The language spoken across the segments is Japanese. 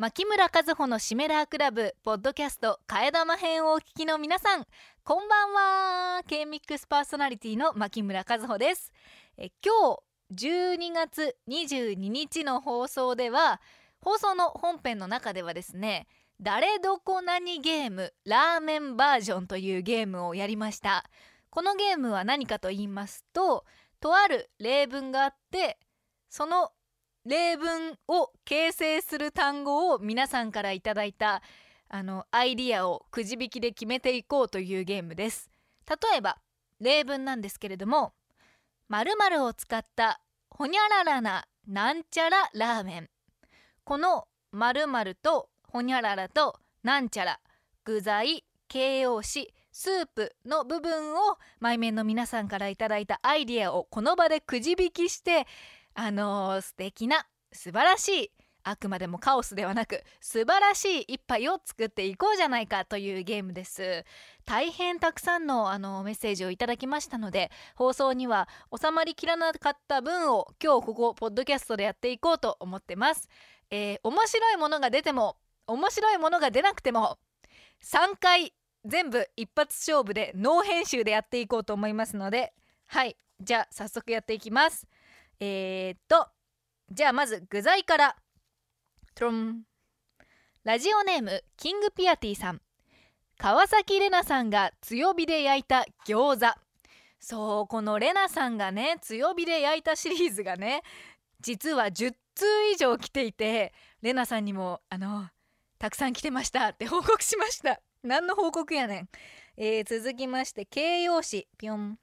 牧村和穂のシメラークラブポッドキャスト替え玉編をお聞きの皆さんこんばんは。K ミックスパーソナリティの牧村和穂です。え今日12月22日の放送では放送の本編の中ではですね誰どこ何ゲームラーメンバージョンというゲームをやりました。このゲームは何かと言いますととある例文があってその例文を形成する単語を皆さんからいただいたあのアイディアをくじ引きで決めていこうというゲームです。例えば例文なんですけれども〇〇を使ったほにゃららななんちゃらラーメン。この〇〇とほにゃららとなんちゃら具材形容詞スープの部分を前面の皆さんからいただいたアイディアをこの場でくじ引きしてあのー、素敵な素晴らしいあくまでもカオスではなく素晴らしい一杯を作っていこうじゃないかというゲームです。大変たくさんのあのメッセージをいただきましたので放送には収まりきらなかった分を今日ここポッドキャストでやっていこうと思ってます、えー、面白いものが出ても面白いものが出なくても3回全部一発勝負でノー編集でやっていこうと思いますのではいじゃあ早速やっていきます。えー、っとじゃあまず具材から。トロン。ラジオネームキングピアティさん。川崎レナさんが強火で焼いた餃子。そうこのレナさんがね強火で焼いたシリーズがね実は10通以上来ていてレナさんにもあのたくさん来てました。って報告しました。何の報告やねん、えー、続きまして形容詞。ぴょん。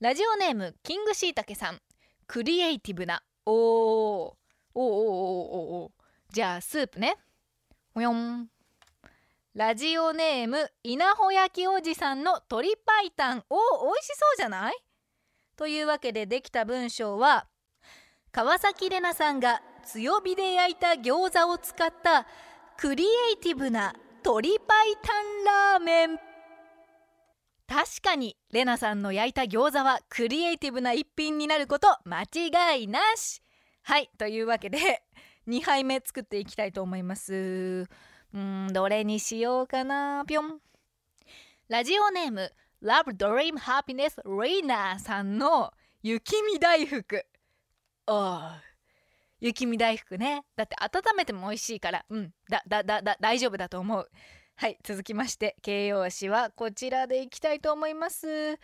ラジオネームキングシイタケさん。クリエイティブな。おー。おーおーおーおー。じゃあスープね。ほよん。ラジオネーム稲穂焼きおじさんの鶏白湯。お美味しそうじゃない？というわけでできた文章は川崎レナさんが強火で焼いた餃子を使ったクリエイティブな鶏白湯ラーメン。確かにレナさんの焼いた餃子はクリエイティブな一品になること間違いなし。はいというわけで 2杯目作っていきたいと思います。うんどれにしようかなぴょん。ラジオネーム Love Dream Happiness Rainer さんの雪見大福。お雪見大福ね。だって温めても美味しいからうんだだだだ大丈夫だと思う。はい続きまして形容詞はこちらでいきたいと思います。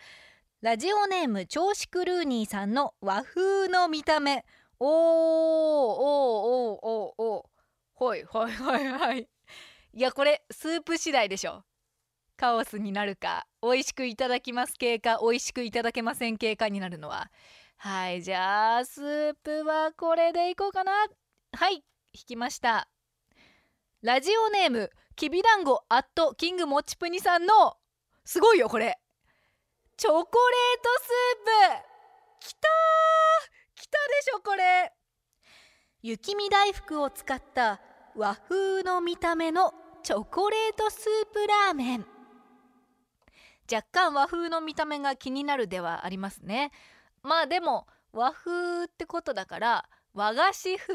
ラジオネーム調子クルーニーさんの和風の見た目。おーおーおーおーおー。ほいほいほいはい。いやこれスープ次第でしょ。カオスになるか美味しくいただきます系か美味しくいただけません系かになるのは。はいじゃあスープはこれでいこうかな。はい引きました。ラジオネームきびだんごアットキングもちぷにさんのすごいよこれ。チョコレートスープ。きたー。きたでしょこれ。雪見大福を使った和風の見た目のチョコレートスープラーメン。若干和風の見た目が気になるではありますね。まあでも和風ってことだから和菓子風。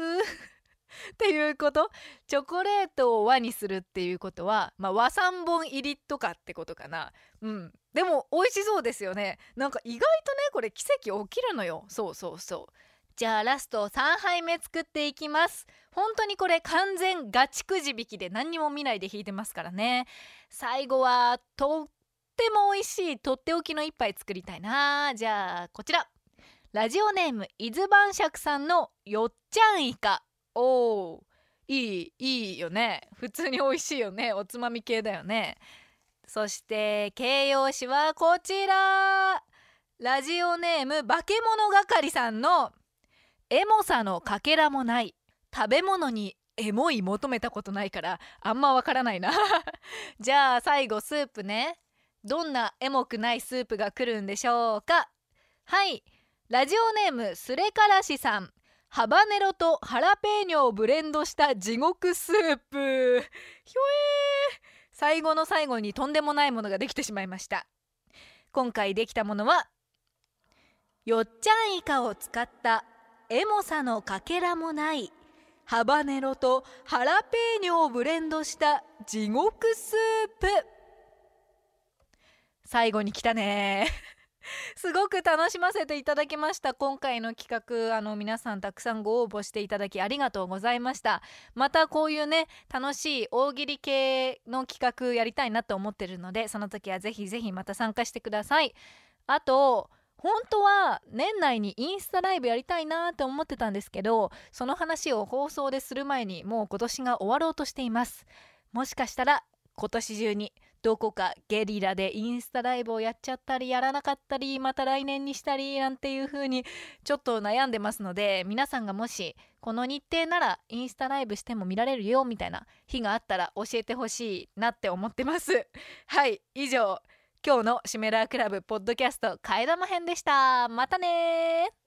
っていうこと？チョコレートを和にするっていうことは、まあ、和3本入りとかってことかな。うん。でも美味しそうですよね。なんか意外とねこれ奇跡起きるのよ。そうそうそう。じゃあラスト3杯目作っていきます。本当にこれ完全ガチくじ引きで何にも見ないで引いてますからね。最後はとっても美味しいとっておきの一杯作りたいな。じゃあこちら。ラジオネーム伊豆晩酌さんのよっちゃんイカおーいいいいよね。普通に美味しいよね。おつまみ系だよね。そして形容詞はこちら。ラジオネーム化け物係さんのエモさのかけらもない。食べ物にエモい求めたことないからあんまわからないな。じゃあ最後スープね。どんなエモくないスープが来るんでしょうか。はい。ラジオネームすれからしさん。ハバネロとハラペーニョをブレンドした地獄スープ。ひょえー。最後の最後にとんでもないものができてしまいました。今回できたものはよっちゃんイカを使ったエモさのかけらもないハバネロとハラペーニョをブレンドした地獄スープ。最後に来たね すごく楽しませていただきました。今回の企画あの皆さんたくさんご応募していただきありがとうございました。またこういうね楽しい大喜利系の企画やりたいなと思ってるのでその時はぜひぜひまた参加してください。あと本当は年内にインスタライブやりたいなって思ってたんですけどその話を放送でする前にもう今年が終わろうとしています。もしかしたら今年中にどこかゲリラでインスタライブをやっちゃったりやらなかったりまた来年にしたりなんていう風にちょっと悩んでますので皆さんがもしこの日程ならインスタライブしても見られるよみたいな日があったら教えてほしいなって思ってます。はい以上今日のシメラークラブポッドキャスト替え玉編でした。またね